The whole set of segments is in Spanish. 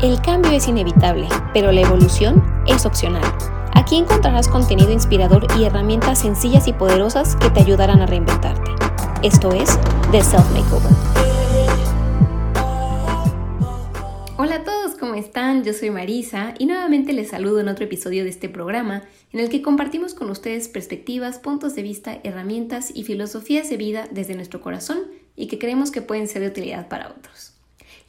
El cambio es inevitable, pero la evolución es opcional. Aquí encontrarás contenido inspirador y herramientas sencillas y poderosas que te ayudarán a reinventarte. Esto es The Self Makeover. Hola a todos, ¿cómo están? Yo soy Marisa y nuevamente les saludo en otro episodio de este programa en el que compartimos con ustedes perspectivas, puntos de vista, herramientas y filosofías de vida desde nuestro corazón y que creemos que pueden ser de utilidad para otros.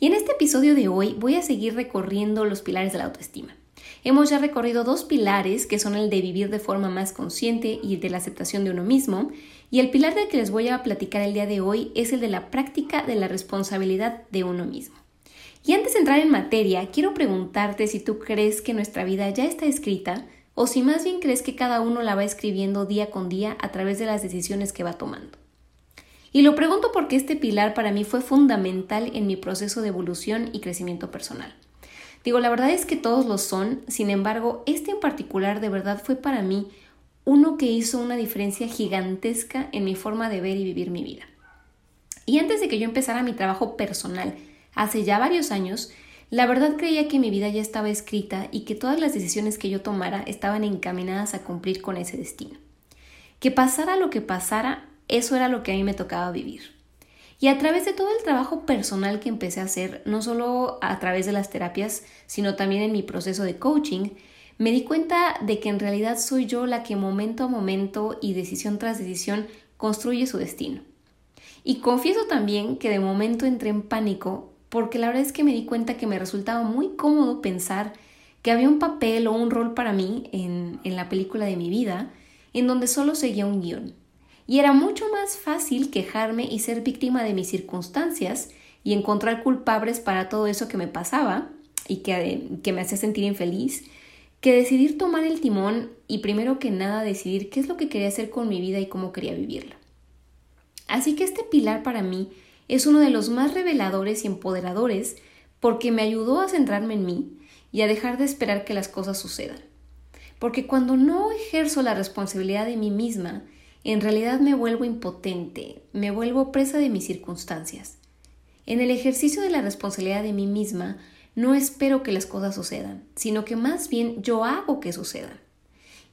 Y en este episodio de hoy voy a seguir recorriendo los pilares de la autoestima. Hemos ya recorrido dos pilares que son el de vivir de forma más consciente y de la aceptación de uno mismo, y el pilar del que les voy a platicar el día de hoy es el de la práctica de la responsabilidad de uno mismo. Y antes de entrar en materia, quiero preguntarte si tú crees que nuestra vida ya está escrita o si más bien crees que cada uno la va escribiendo día con día a través de las decisiones que va tomando. Y lo pregunto porque este pilar para mí fue fundamental en mi proceso de evolución y crecimiento personal. Digo, la verdad es que todos lo son, sin embargo, este en particular de verdad fue para mí uno que hizo una diferencia gigantesca en mi forma de ver y vivir mi vida. Y antes de que yo empezara mi trabajo personal, hace ya varios años, la verdad creía que mi vida ya estaba escrita y que todas las decisiones que yo tomara estaban encaminadas a cumplir con ese destino. Que pasara lo que pasara, eso era lo que a mí me tocaba vivir. Y a través de todo el trabajo personal que empecé a hacer, no solo a través de las terapias, sino también en mi proceso de coaching, me di cuenta de que en realidad soy yo la que momento a momento y decisión tras decisión construye su destino. Y confieso también que de momento entré en pánico porque la verdad es que me di cuenta que me resultaba muy cómodo pensar que había un papel o un rol para mí en, en la película de mi vida en donde solo seguía un guion y era mucho más fácil quejarme y ser víctima de mis circunstancias y encontrar culpables para todo eso que me pasaba y que, que me hacía sentir infeliz, que decidir tomar el timón y primero que nada decidir qué es lo que quería hacer con mi vida y cómo quería vivirla. Así que este pilar para mí es uno de los más reveladores y empoderadores porque me ayudó a centrarme en mí y a dejar de esperar que las cosas sucedan. Porque cuando no ejerzo la responsabilidad de mí misma en realidad me vuelvo impotente, me vuelvo presa de mis circunstancias. En el ejercicio de la responsabilidad de mí misma, no espero que las cosas sucedan, sino que más bien yo hago que sucedan.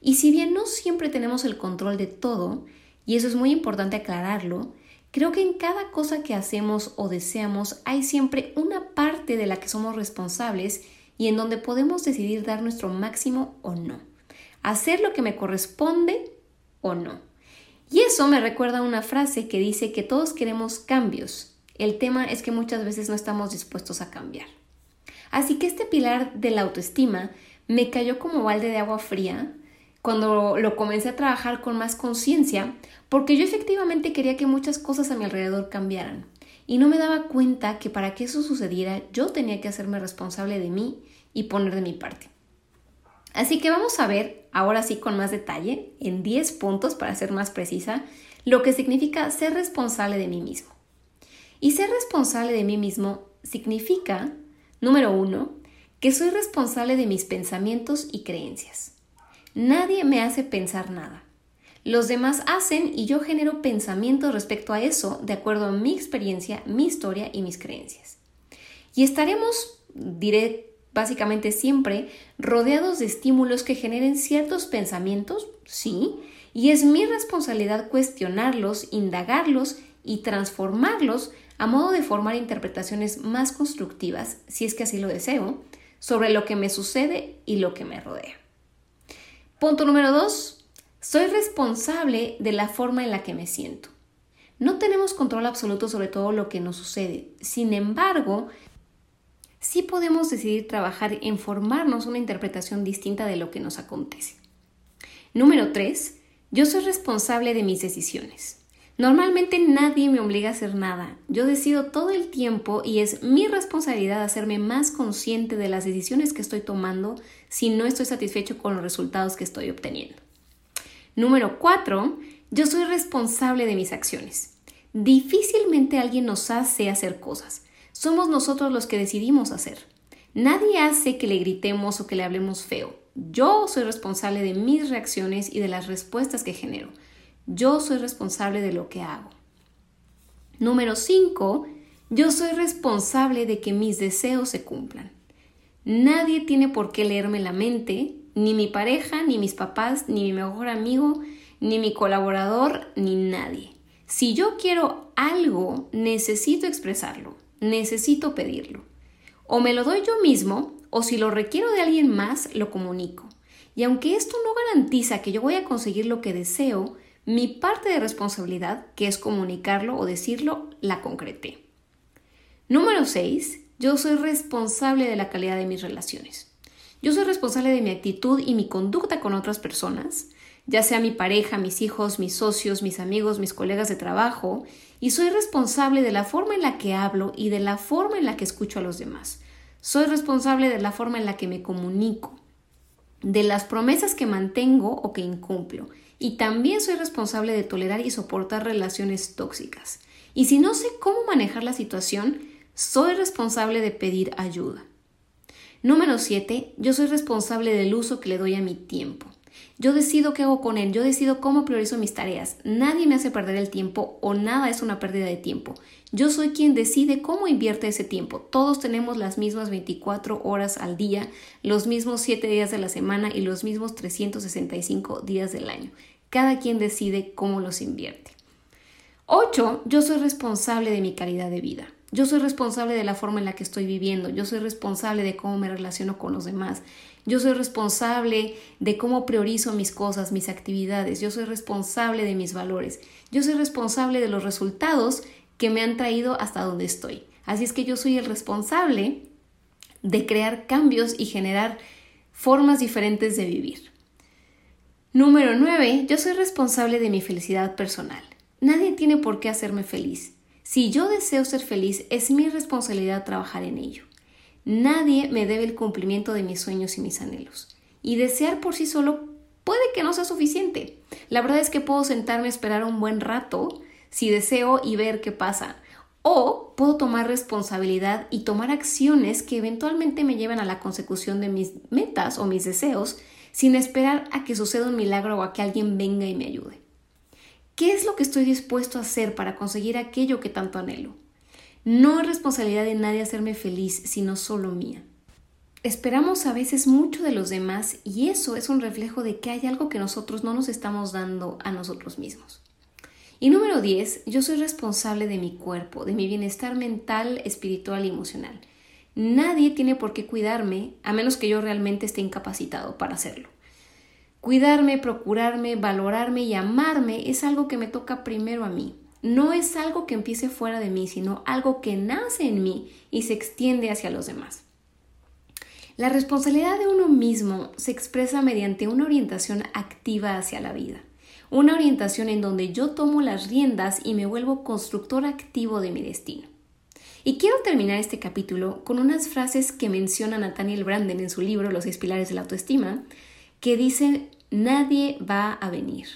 Y si bien no siempre tenemos el control de todo, y eso es muy importante aclararlo, creo que en cada cosa que hacemos o deseamos hay siempre una parte de la que somos responsables y en donde podemos decidir dar nuestro máximo o no, hacer lo que me corresponde o no. Y eso me recuerda una frase que dice que todos queremos cambios. El tema es que muchas veces no estamos dispuestos a cambiar. Así que este pilar de la autoestima me cayó como balde de agua fría cuando lo comencé a trabajar con más conciencia, porque yo efectivamente quería que muchas cosas a mi alrededor cambiaran. Y no me daba cuenta que para que eso sucediera yo tenía que hacerme responsable de mí y poner de mi parte. Así que vamos a ver, ahora sí con más detalle, en 10 puntos para ser más precisa, lo que significa ser responsable de mí mismo. Y ser responsable de mí mismo significa, número uno, que soy responsable de mis pensamientos y creencias. Nadie me hace pensar nada. Los demás hacen y yo genero pensamientos respecto a eso de acuerdo a mi experiencia, mi historia y mis creencias. Y estaremos, diré básicamente siempre rodeados de estímulos que generen ciertos pensamientos, sí, y es mi responsabilidad cuestionarlos, indagarlos y transformarlos a modo de formar interpretaciones más constructivas, si es que así lo deseo, sobre lo que me sucede y lo que me rodea. Punto número dos, soy responsable de la forma en la que me siento. No tenemos control absoluto sobre todo lo que nos sucede. Sin embargo, sí podemos decidir trabajar en formarnos una interpretación distinta de lo que nos acontece. Número 3. Yo soy responsable de mis decisiones. Normalmente nadie me obliga a hacer nada. Yo decido todo el tiempo y es mi responsabilidad hacerme más consciente de las decisiones que estoy tomando si no estoy satisfecho con los resultados que estoy obteniendo. Número 4. Yo soy responsable de mis acciones. Difícilmente alguien nos hace hacer cosas. Somos nosotros los que decidimos hacer. Nadie hace que le gritemos o que le hablemos feo. Yo soy responsable de mis reacciones y de las respuestas que genero. Yo soy responsable de lo que hago. Número 5. Yo soy responsable de que mis deseos se cumplan. Nadie tiene por qué leerme la mente, ni mi pareja, ni mis papás, ni mi mejor amigo, ni mi colaborador, ni nadie. Si yo quiero algo, necesito expresarlo, necesito pedirlo. O me lo doy yo mismo, o si lo requiero de alguien más, lo comunico. Y aunque esto no garantiza que yo voy a conseguir lo que deseo, mi parte de responsabilidad, que es comunicarlo o decirlo, la concreté. Número 6. Yo soy responsable de la calidad de mis relaciones. Yo soy responsable de mi actitud y mi conducta con otras personas, ya sea mi pareja, mis hijos, mis socios, mis amigos, mis colegas de trabajo, y soy responsable de la forma en la que hablo y de la forma en la que escucho a los demás. Soy responsable de la forma en la que me comunico, de las promesas que mantengo o que incumplo, y también soy responsable de tolerar y soportar relaciones tóxicas. Y si no sé cómo manejar la situación, soy responsable de pedir ayuda. Número 7. Yo soy responsable del uso que le doy a mi tiempo. Yo decido qué hago con él, yo decido cómo priorizo mis tareas. Nadie me hace perder el tiempo o nada es una pérdida de tiempo. Yo soy quien decide cómo invierte ese tiempo. Todos tenemos las mismas 24 horas al día, los mismos 7 días de la semana y los mismos 365 días del año. Cada quien decide cómo los invierte. 8. Yo soy responsable de mi calidad de vida. Yo soy responsable de la forma en la que estoy viviendo, yo soy responsable de cómo me relaciono con los demás, yo soy responsable de cómo priorizo mis cosas, mis actividades, yo soy responsable de mis valores, yo soy responsable de los resultados que me han traído hasta donde estoy. Así es que yo soy el responsable de crear cambios y generar formas diferentes de vivir. Número 9. Yo soy responsable de mi felicidad personal. Nadie tiene por qué hacerme feliz. Si yo deseo ser feliz, es mi responsabilidad trabajar en ello. Nadie me debe el cumplimiento de mis sueños y mis anhelos. Y desear por sí solo puede que no sea suficiente. La verdad es que puedo sentarme a esperar un buen rato si deseo y ver qué pasa. O puedo tomar responsabilidad y tomar acciones que eventualmente me lleven a la consecución de mis metas o mis deseos sin esperar a que suceda un milagro o a que alguien venga y me ayude. ¿Qué es lo que estoy dispuesto a hacer para conseguir aquello que tanto anhelo? No es responsabilidad de nadie hacerme feliz, sino solo mía. Esperamos a veces mucho de los demás y eso es un reflejo de que hay algo que nosotros no nos estamos dando a nosotros mismos. Y número 10, yo soy responsable de mi cuerpo, de mi bienestar mental, espiritual y emocional. Nadie tiene por qué cuidarme a menos que yo realmente esté incapacitado para hacerlo. Cuidarme, procurarme, valorarme y amarme es algo que me toca primero a mí. No es algo que empiece fuera de mí, sino algo que nace en mí y se extiende hacia los demás. La responsabilidad de uno mismo se expresa mediante una orientación activa hacia la vida, una orientación en donde yo tomo las riendas y me vuelvo constructor activo de mi destino. Y quiero terminar este capítulo con unas frases que menciona Nathaniel Branden en su libro Los seis pilares de la autoestima, que dicen nadie va a venir.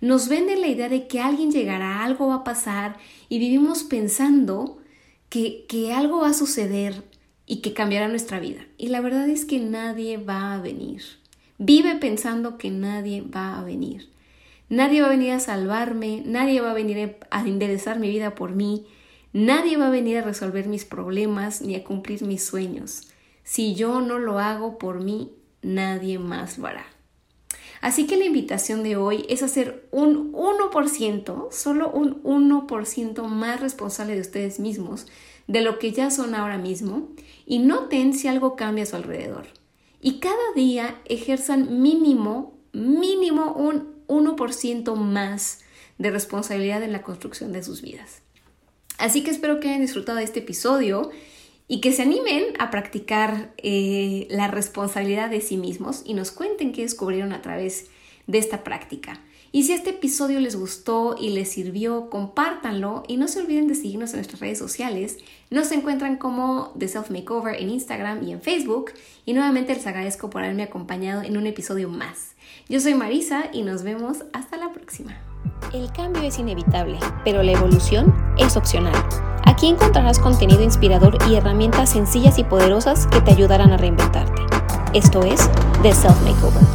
Nos venden la idea de que alguien llegará, algo va a pasar y vivimos pensando que, que algo va a suceder y que cambiará nuestra vida. Y la verdad es que nadie va a venir. Vive pensando que nadie va a venir. Nadie va a venir a salvarme, nadie va a venir a enderezar mi vida por mí, nadie va a venir a resolver mis problemas ni a cumplir mis sueños. Si yo no lo hago por mí, nadie más lo hará. Así que la invitación de hoy es hacer un 1%, solo un 1% más responsable de ustedes mismos, de lo que ya son ahora mismo, y noten si algo cambia a su alrededor. Y cada día ejerzan mínimo, mínimo un 1% más de responsabilidad en la construcción de sus vidas. Así que espero que hayan disfrutado de este episodio y que se animen a practicar eh, la responsabilidad de sí mismos y nos cuenten qué descubrieron a través de esta práctica. Y si este episodio les gustó y les sirvió, compártanlo y no se olviden de seguirnos en nuestras redes sociales. Nos encuentran como The Self Makeover en Instagram y en Facebook. Y nuevamente les agradezco por haberme acompañado en un episodio más. Yo soy Marisa y nos vemos hasta la próxima. El cambio es inevitable, pero la evolución es opcional. Aquí encontrarás contenido inspirador y herramientas sencillas y poderosas que te ayudarán a reinventarte. Esto es The Self Makeover.